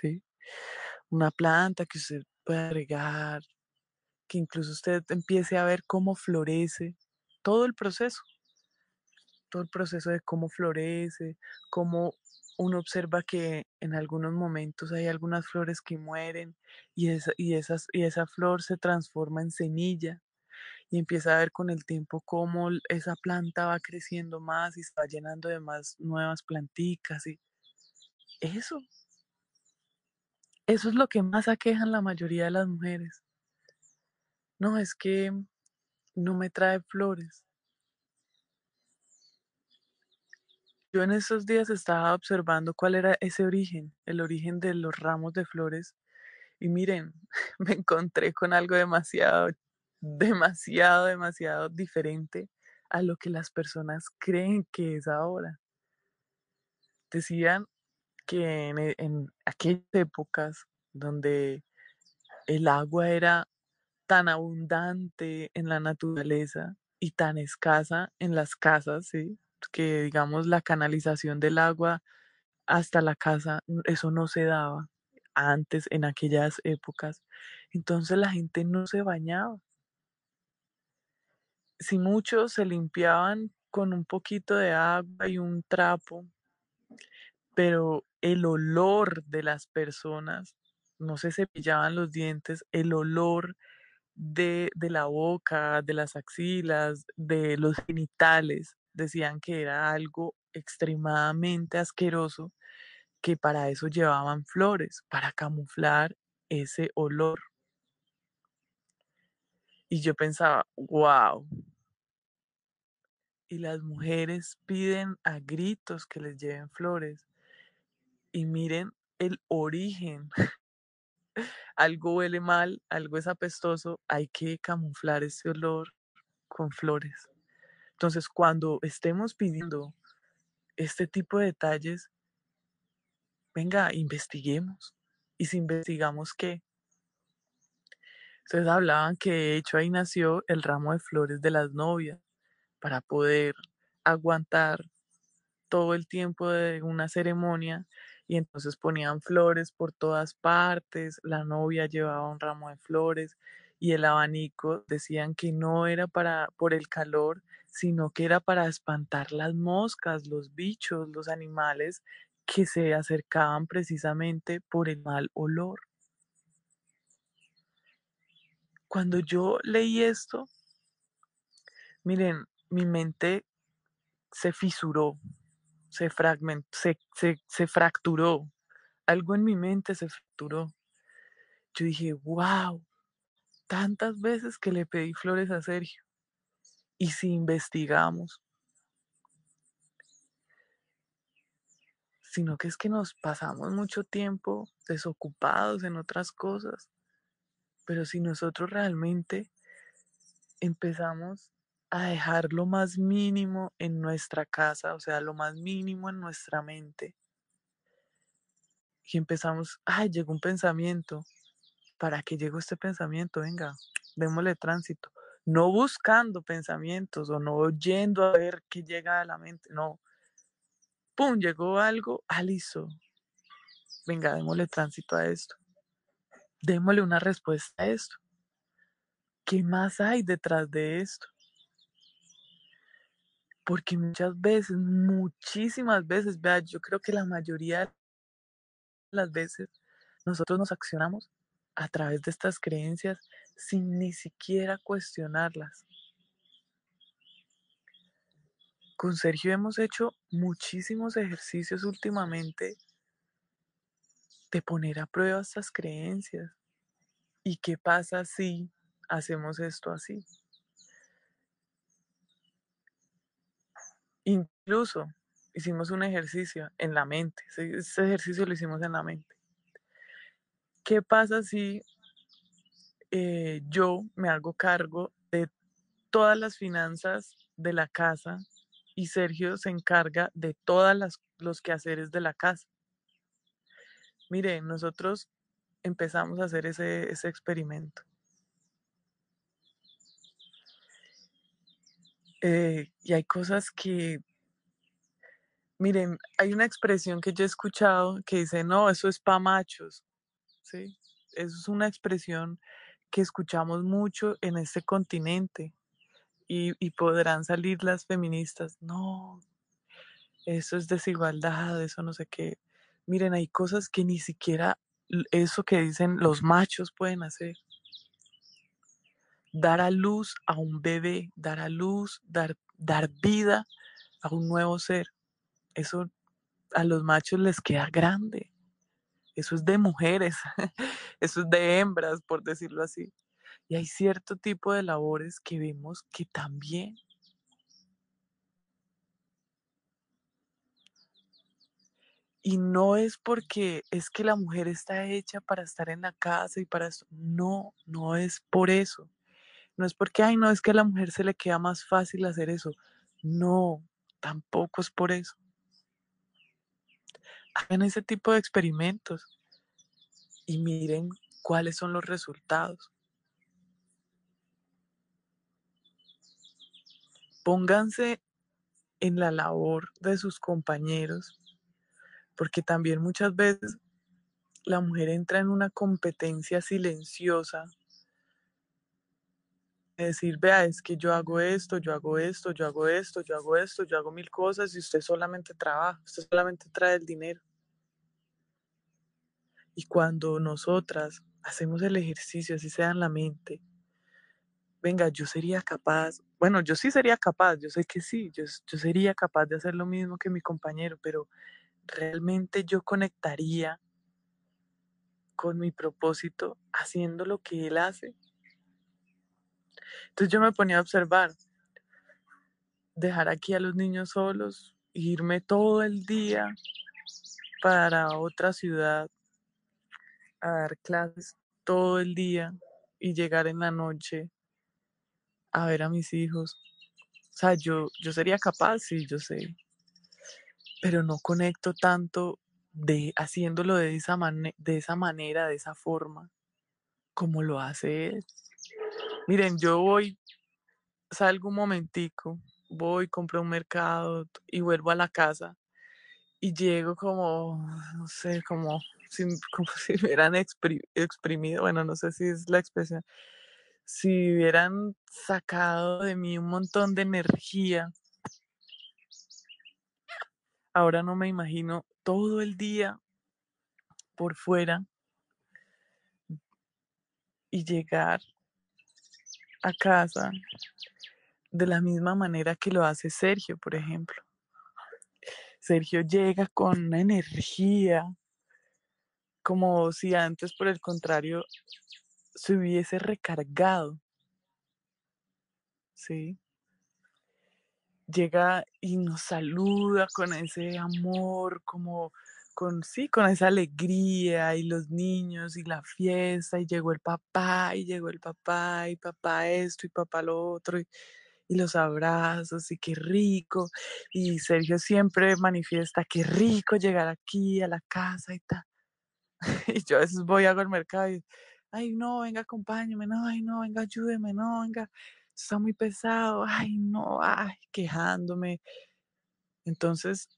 ¿sí? Una planta que usted pueda regar, que incluso usted empiece a ver cómo florece todo el proceso, todo el proceso de cómo florece, cómo uno observa que en algunos momentos hay algunas flores que mueren y esa, y esas, y esa flor se transforma en semilla y empieza a ver con el tiempo cómo esa planta va creciendo más y se va llenando de más nuevas planticas y eso, eso es lo que más aquejan la mayoría de las mujeres. No, es que no me trae flores. Yo en esos días estaba observando cuál era ese origen, el origen de los ramos de flores. Y miren, me encontré con algo demasiado, demasiado, demasiado diferente a lo que las personas creen que es ahora. Decían que en, en aquellas épocas donde el agua era tan abundante en la naturaleza y tan escasa en las casas, ¿sí? Que digamos la canalización del agua hasta la casa, eso no se daba antes en aquellas épocas. Entonces la gente no se bañaba. Si muchos se limpiaban con un poquito de agua y un trapo, pero el olor de las personas, no se cepillaban los dientes, el olor de, de la boca, de las axilas, de los genitales, decían que era algo extremadamente asqueroso, que para eso llevaban flores, para camuflar ese olor. Y yo pensaba, wow. Y las mujeres piden a gritos que les lleven flores. Y miren el origen. algo huele mal, algo es apestoso, hay que camuflar ese olor con flores. Entonces, cuando estemos pidiendo este tipo de detalles, venga, investiguemos. Y si investigamos qué. Ustedes hablaban que de hecho ahí nació el ramo de flores de las novias para poder aguantar todo el tiempo de una ceremonia y entonces ponían flores por todas partes, la novia llevaba un ramo de flores y el abanico decían que no era para por el calor, sino que era para espantar las moscas, los bichos, los animales que se acercaban precisamente por el mal olor. Cuando yo leí esto, miren, mi mente se fisuró, se fragmentó, se, se fracturó. Algo en mi mente se fracturó. Yo dije, wow, tantas veces que le pedí flores a Sergio. Y si investigamos, sino que es que nos pasamos mucho tiempo desocupados en otras cosas. Pero si nosotros realmente empezamos a dejar lo más mínimo en nuestra casa, o sea, lo más mínimo en nuestra mente, y empezamos, ay, llegó un pensamiento, ¿para qué llegó este pensamiento? Venga, démosle tránsito. No buscando pensamientos o no yendo a ver qué llega a la mente, no. ¡Pum! Llegó algo, ah, Venga, démosle tránsito a esto. Démosle una respuesta a esto. ¿Qué más hay detrás de esto? Porque muchas veces, muchísimas veces, vea, yo creo que la mayoría de las veces nosotros nos accionamos a través de estas creencias sin ni siquiera cuestionarlas. Con Sergio hemos hecho muchísimos ejercicios últimamente de poner a prueba estas creencias. ¿Y qué pasa si hacemos esto así? Incluso hicimos un ejercicio en la mente. Ese ejercicio lo hicimos en la mente. ¿Qué pasa si eh, yo me hago cargo de todas las finanzas de la casa y Sergio se encarga de todas las los quehaceres de la casa. Mire, nosotros empezamos a hacer ese, ese experimento. Eh, y hay cosas que, miren, hay una expresión que yo he escuchado que dice, no, eso es pa' machos, ¿sí? Es una expresión que escuchamos mucho en este continente y, y podrán salir las feministas, no, eso es desigualdad, eso no sé qué. Miren, hay cosas que ni siquiera eso que dicen los machos pueden hacer. Dar a luz a un bebé, dar a luz, dar, dar vida a un nuevo ser. Eso a los machos les queda grande. Eso es de mujeres, eso es de hembras, por decirlo así. Y hay cierto tipo de labores que vemos que también Y no es porque es que la mujer está hecha para estar en la casa y para eso. No, no es por eso. No es porque, ay, no, es que a la mujer se le queda más fácil hacer eso. No, tampoco es por eso. Hagan ese tipo de experimentos y miren cuáles son los resultados. Pónganse en la labor de sus compañeros porque también muchas veces la mujer entra en una competencia silenciosa decir, vea, es que yo hago esto, yo hago esto, yo hago esto, yo hago esto, yo hago mil cosas y usted solamente trabaja, usted solamente trae el dinero. Y cuando nosotras hacemos el ejercicio, así sea en la mente, venga, yo sería capaz, bueno, yo sí sería capaz, yo sé que sí, yo, yo sería capaz de hacer lo mismo que mi compañero, pero realmente yo conectaría con mi propósito haciendo lo que él hace. Entonces yo me ponía a observar, dejar aquí a los niños solos, irme todo el día para otra ciudad a dar clases todo el día y llegar en la noche a ver a mis hijos. O sea, yo, yo sería capaz, sí, yo sé, pero no conecto tanto de haciéndolo de esa, de esa manera, de esa forma, como lo hace él. Miren, yo voy, salgo un momentico, voy, compro un mercado y vuelvo a la casa y llego como, no sé, como si, como si me hubieran exprimido, bueno, no sé si es la expresión, si hubieran sacado de mí un montón de energía. Ahora no me imagino todo el día por fuera y llegar a casa de la misma manera que lo hace Sergio, por ejemplo. Sergio llega con una energía, como si antes, por el contrario, se hubiese recargado. ¿Sí? llega y nos saluda con ese amor, como con sí, con esa alegría y los niños y la fiesta y llegó el papá y llegó el papá y papá esto y papá lo otro y, los abrazos y qué rico y Sergio siempre manifiesta qué rico llegar aquí a la casa y tal y yo a veces voy hago el mercado y ay no venga acompáñeme no ay no venga ayúdeme no venga está muy pesado, ay, no, ay, quejándome. Entonces,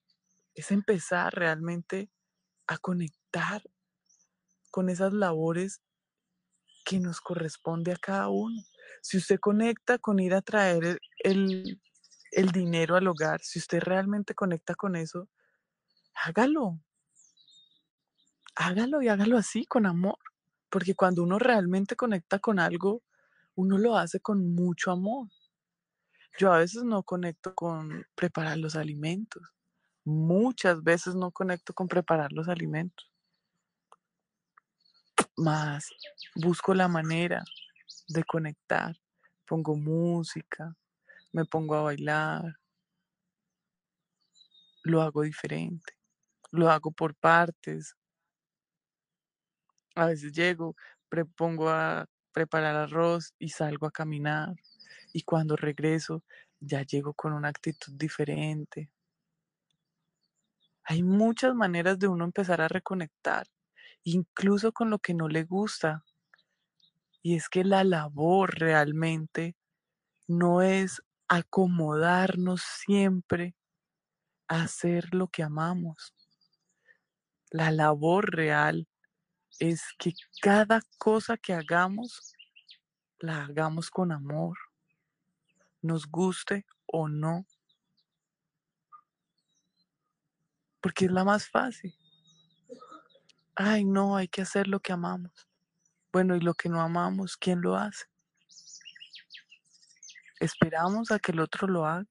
es empezar realmente a conectar con esas labores que nos corresponde a cada uno. Si usted conecta con ir a traer el, el dinero al hogar, si usted realmente conecta con eso, hágalo. Hágalo y hágalo así, con amor. Porque cuando uno realmente conecta con algo, uno lo hace con mucho amor. Yo a veces no conecto con preparar los alimentos. Muchas veces no conecto con preparar los alimentos. Más busco la manera de conectar. Pongo música, me pongo a bailar. Lo hago diferente. Lo hago por partes. A veces llego, pongo a preparar arroz y salgo a caminar. Y cuando regreso, ya llego con una actitud diferente. Hay muchas maneras de uno empezar a reconectar, incluso con lo que no le gusta. Y es que la labor realmente no es acomodarnos siempre a hacer lo que amamos. La labor real es que cada cosa que hagamos la hagamos con amor, nos guste o no, porque es la más fácil. Ay, no, hay que hacer lo que amamos. Bueno, y lo que no amamos, ¿quién lo hace? ¿Esperamos a que el otro lo haga?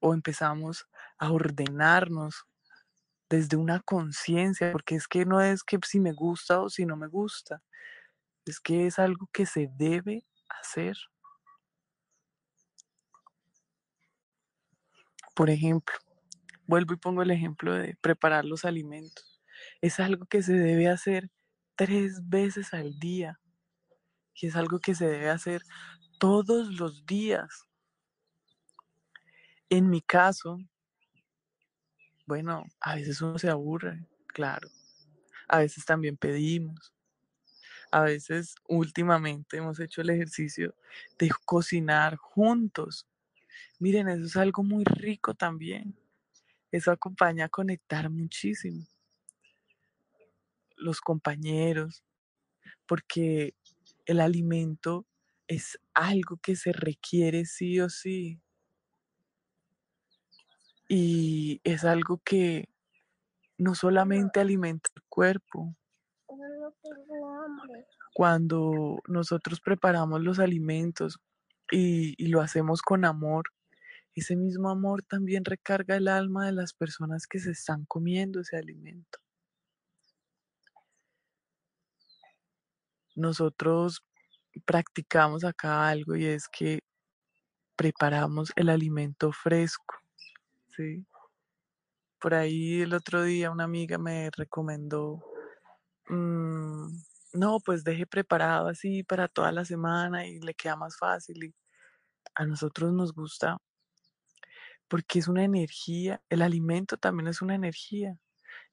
¿O empezamos a ordenarnos desde una conciencia? Porque es que no es que si me gusta o si no me gusta, es que es algo que se debe hacer. Por ejemplo, vuelvo y pongo el ejemplo de preparar los alimentos. Es algo que se debe hacer tres veces al día. Y es algo que se debe hacer todos los días. En mi caso, bueno, a veces uno se aburre, claro. A veces también pedimos. A veces últimamente hemos hecho el ejercicio de cocinar juntos. Miren, eso es algo muy rico también. Eso acompaña a conectar muchísimo. Los compañeros, porque el alimento es algo que se requiere sí o sí. Y es algo que no solamente alimenta el cuerpo. Cuando nosotros preparamos los alimentos y, lo hacemos con amor, ese mismo amor también recarga el alma de las personas que se están comiendo ese alimento. Nosotros practicamos acá algo y es que preparamos el alimento fresco, ¿sí? Por ahí el otro día una amiga me recomendó, mm, no, pues deje preparado así para toda la semana y le queda más fácil. Y a nosotros nos gusta porque es una energía, el alimento también es una energía.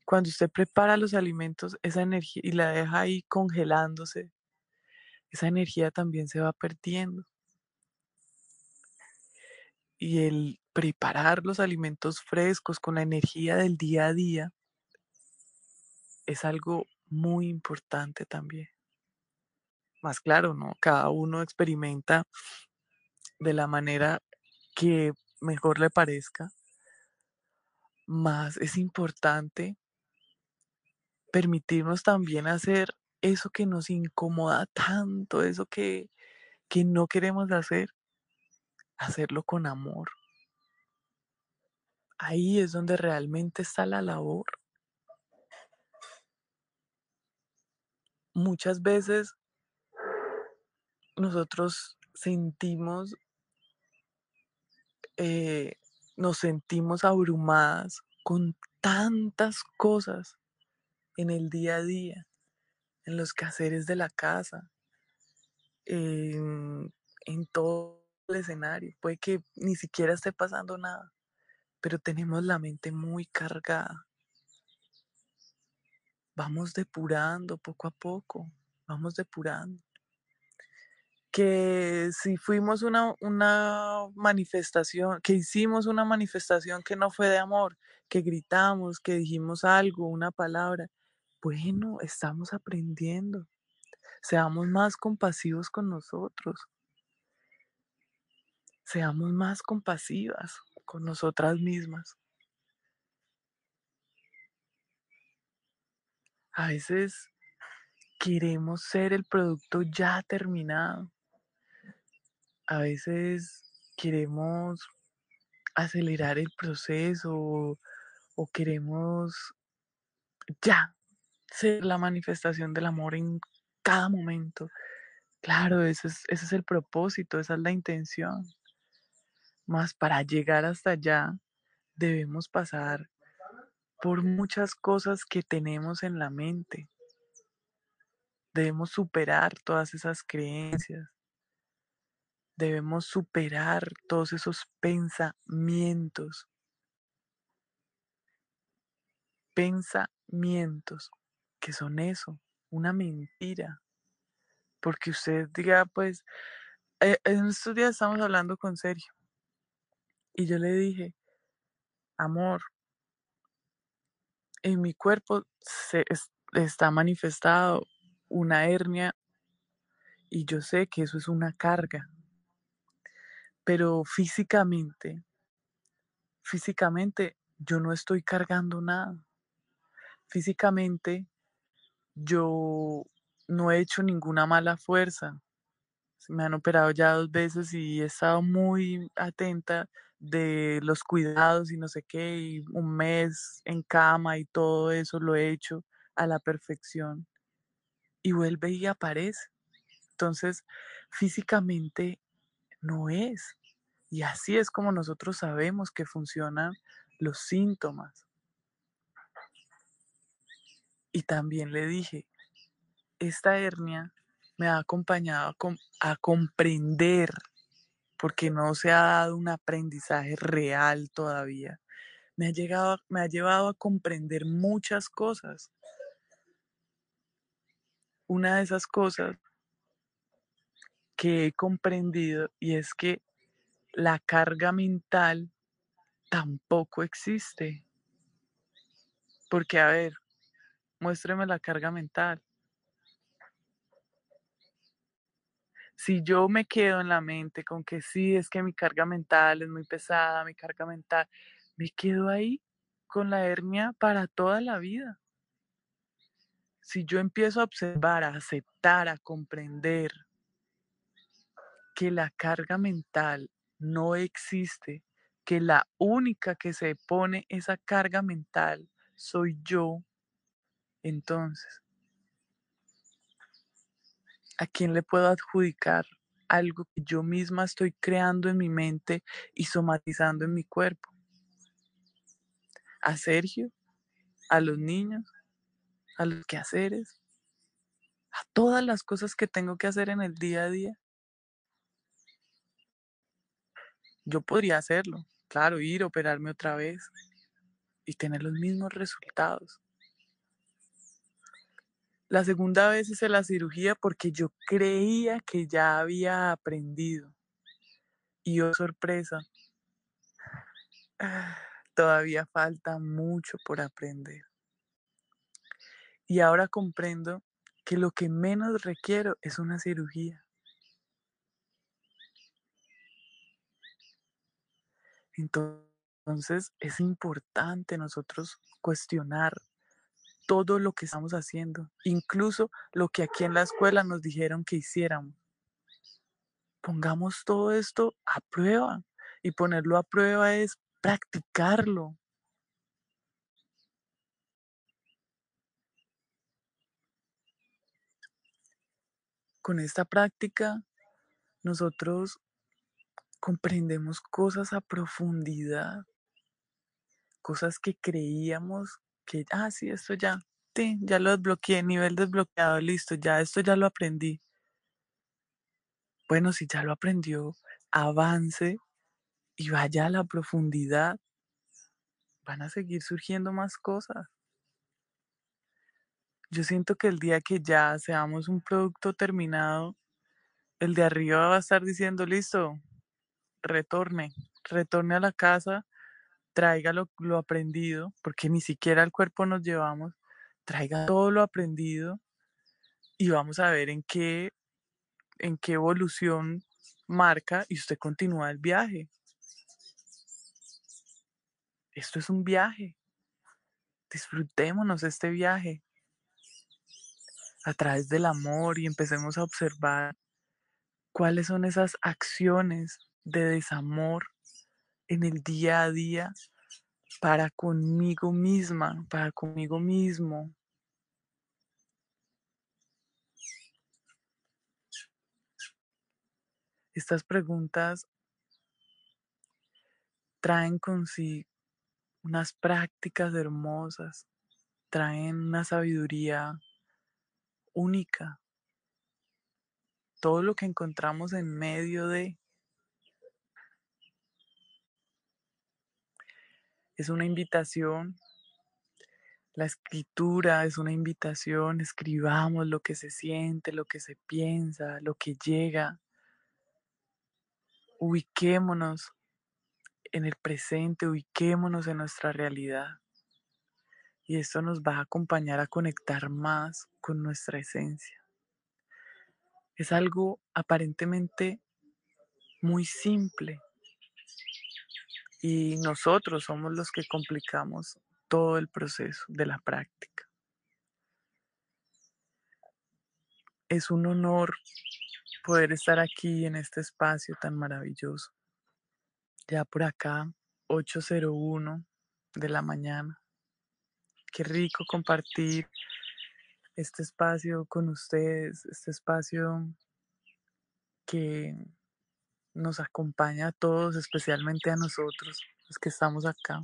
Cuando usted prepara los alimentos, esa energía y la deja ahí congelándose, esa energía también se va perdiendo. Y el preparar los alimentos frescos con la energía del día a día es algo muy importante también. Más claro, ¿no? Cada uno experimenta de la manera que mejor le parezca. Más es importante permitirnos también hacer eso que nos incomoda tanto, eso que, que no queremos hacer, hacerlo con amor. Ahí es donde realmente está la labor. Muchas veces nosotros sentimos, eh, nos sentimos abrumadas con tantas cosas en el día a día, en los quehaceres de la casa, en, en todo el escenario. Puede que ni siquiera esté pasando nada, pero tenemos la mente muy cargada. Vamos depurando poco a poco, vamos depurando. Que si fuimos una, una manifestación, que hicimos una manifestación que no fue de amor, que gritamos, que dijimos algo, una palabra, bueno, estamos aprendiendo. Seamos más compasivos con nosotros. Seamos más compasivas con nosotras mismas. A veces queremos ser el producto ya terminado. A veces queremos acelerar el proceso o, queremos ya ser la manifestación del amor en cada momento. Claro, ese es, ese es el propósito, esa es la intención. Más para llegar hasta allá debemos pasar por muchas cosas que tenemos en la mente. Debemos superar todas esas creencias. debemos superar todos esos pensamientos. Pensamientos, que son eso, una mentira. Porque usted diga, pues, eh, en estos días estamos hablando con Sergio. Y yo le dije, amor, en mi cuerpo se está manifestado una hernia y yo sé que eso es una carga, pero físicamente, físicamente yo no estoy cargando nada. Físicamente yo no he hecho ninguna mala fuerza. Me han operado ya dos veces y he estado muy atenta de los cuidados y no sé qué, y un mes en cama y todo eso lo he hecho a la perfección. Y vuelve y aparece. Entonces, físicamente no es. Y así es como nosotros sabemos que funcionan los síntomas. Y también le dije, esta hernia me ha acompañado a, comprender, porque no se ha dado un aprendizaje real todavía. Me ha, llegado, me ha llevado a comprender muchas cosas. Una de esas cosas que he comprendido y es que la carga mental tampoco existe. Porque, a ver, muéstreme la carga mental. Si yo me quedo en la mente con que sí, es que mi carga mental es muy pesada, mi carga mental, me quedo ahí con la hernia para toda la vida. Si yo empiezo a observar, a aceptar, a comprender que la carga mental no existe, que la única que se pone esa carga mental soy yo, entonces, ¿a quién le puedo adjudicar algo que yo misma estoy creando en mi mente y somatizando en mi cuerpo? ¿A Sergio? ¿A los niños? ¿A los quehaceres? ¿A todas las cosas que tengo que hacer en el día a día? Yo podría hacerlo, claro, ir, operarme otra vez y tener los mismos resultados. La segunda vez hice la cirugía porque yo creía que ya había aprendido. Y oh sorpresa, todavía falta mucho por aprender. Y ahora comprendo que lo que menos requiero es una cirugía. Entonces es importante nosotros cuestionar todo lo que estamos haciendo, incluso lo que aquí en la escuela nos dijeron que hiciéramos. Pongamos todo esto a prueba y ponerlo a prueba es practicarlo. Con esta práctica nosotros comprendemos cosas a profundidad, cosas que creíamos que, ah, sí, esto ya, sí, ya lo desbloqueé, nivel desbloqueado, listo, ya esto ya lo aprendí. Bueno, si ya lo aprendió, avance y vaya a la profundidad. Van a seguir surgiendo más cosas. Yo siento que el día que ya seamos un producto terminado, el de arriba va a estar diciendo, listo, retorne, retorne a la casa, traiga lo, aprendido, porque ni siquiera el cuerpo nos llevamos, traiga todo lo aprendido y vamos a ver en qué, en qué evolución marca y usted continúa el viaje. Esto es un viaje. Disfrutémonos este viaje a través del amor y empecemos a observar cuáles son esas acciones de desamor en el día a día para conmigo misma, para conmigo mismo. Estas preguntas traen consigo unas prácticas hermosas, traen una sabiduría única. Todo lo que encontramos en medio de Es una invitación. La escritura es una invitación. Escribamos lo que se siente, lo que se piensa, lo que llega. Ubiquémonos en el presente, ubiquémonos en nuestra realidad. Y esto nos va a acompañar a conectar más con nuestra esencia. Es algo aparentemente muy simple. Y nosotros somos los que complicamos todo el proceso de la práctica. Es un honor poder estar aquí en este espacio tan maravilloso. Ya por acá, 8.01 de la mañana. Qué rico compartir este espacio con ustedes, este espacio que nos acompaña a todos, especialmente a nosotros, los que estamos acá,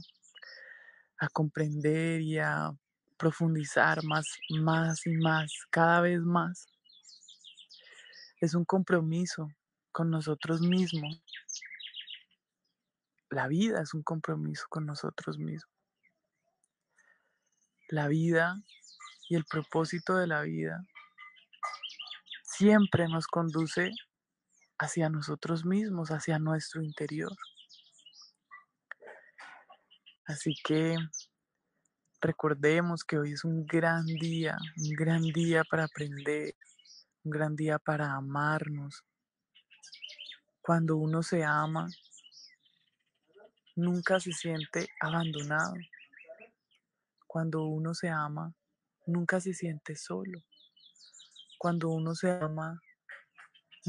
a comprender y a profundizar más, más y más, cada vez más. Es un compromiso con nosotros mismos. La vida es un compromiso con nosotros mismos. La vida y el propósito de la vida siempre nos conduce hacia nosotros mismos, hacia nuestro interior. Así que recordemos que hoy es un gran día, un gran día para aprender, un gran día para amarnos. Cuando uno se ama, nunca se siente abandonado. Cuando uno se ama, nunca se siente solo. Cuando uno se ama,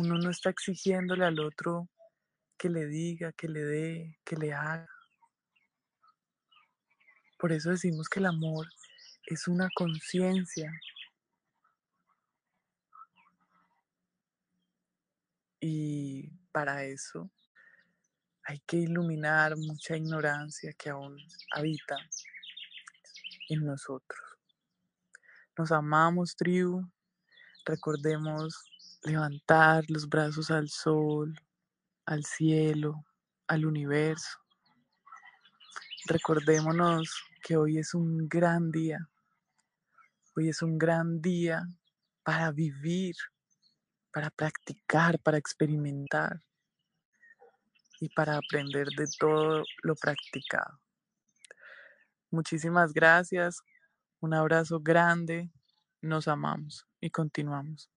uno no está exigiéndole al otro que le diga, que le dé, que le haga. Por eso decimos que el amor es una conciencia. Y para eso hay que iluminar mucha ignorancia que aún habita en nosotros. Nos amamos, tribu. Recordemos levantar los brazos al sol, al cielo, al universo. Recordémonos que hoy es un gran día. Hoy es un gran día para vivir, para practicar, para experimentar y para aprender de todo lo practicado. Muchísimas gracias, un abrazo grande, nos amamos y continuamos.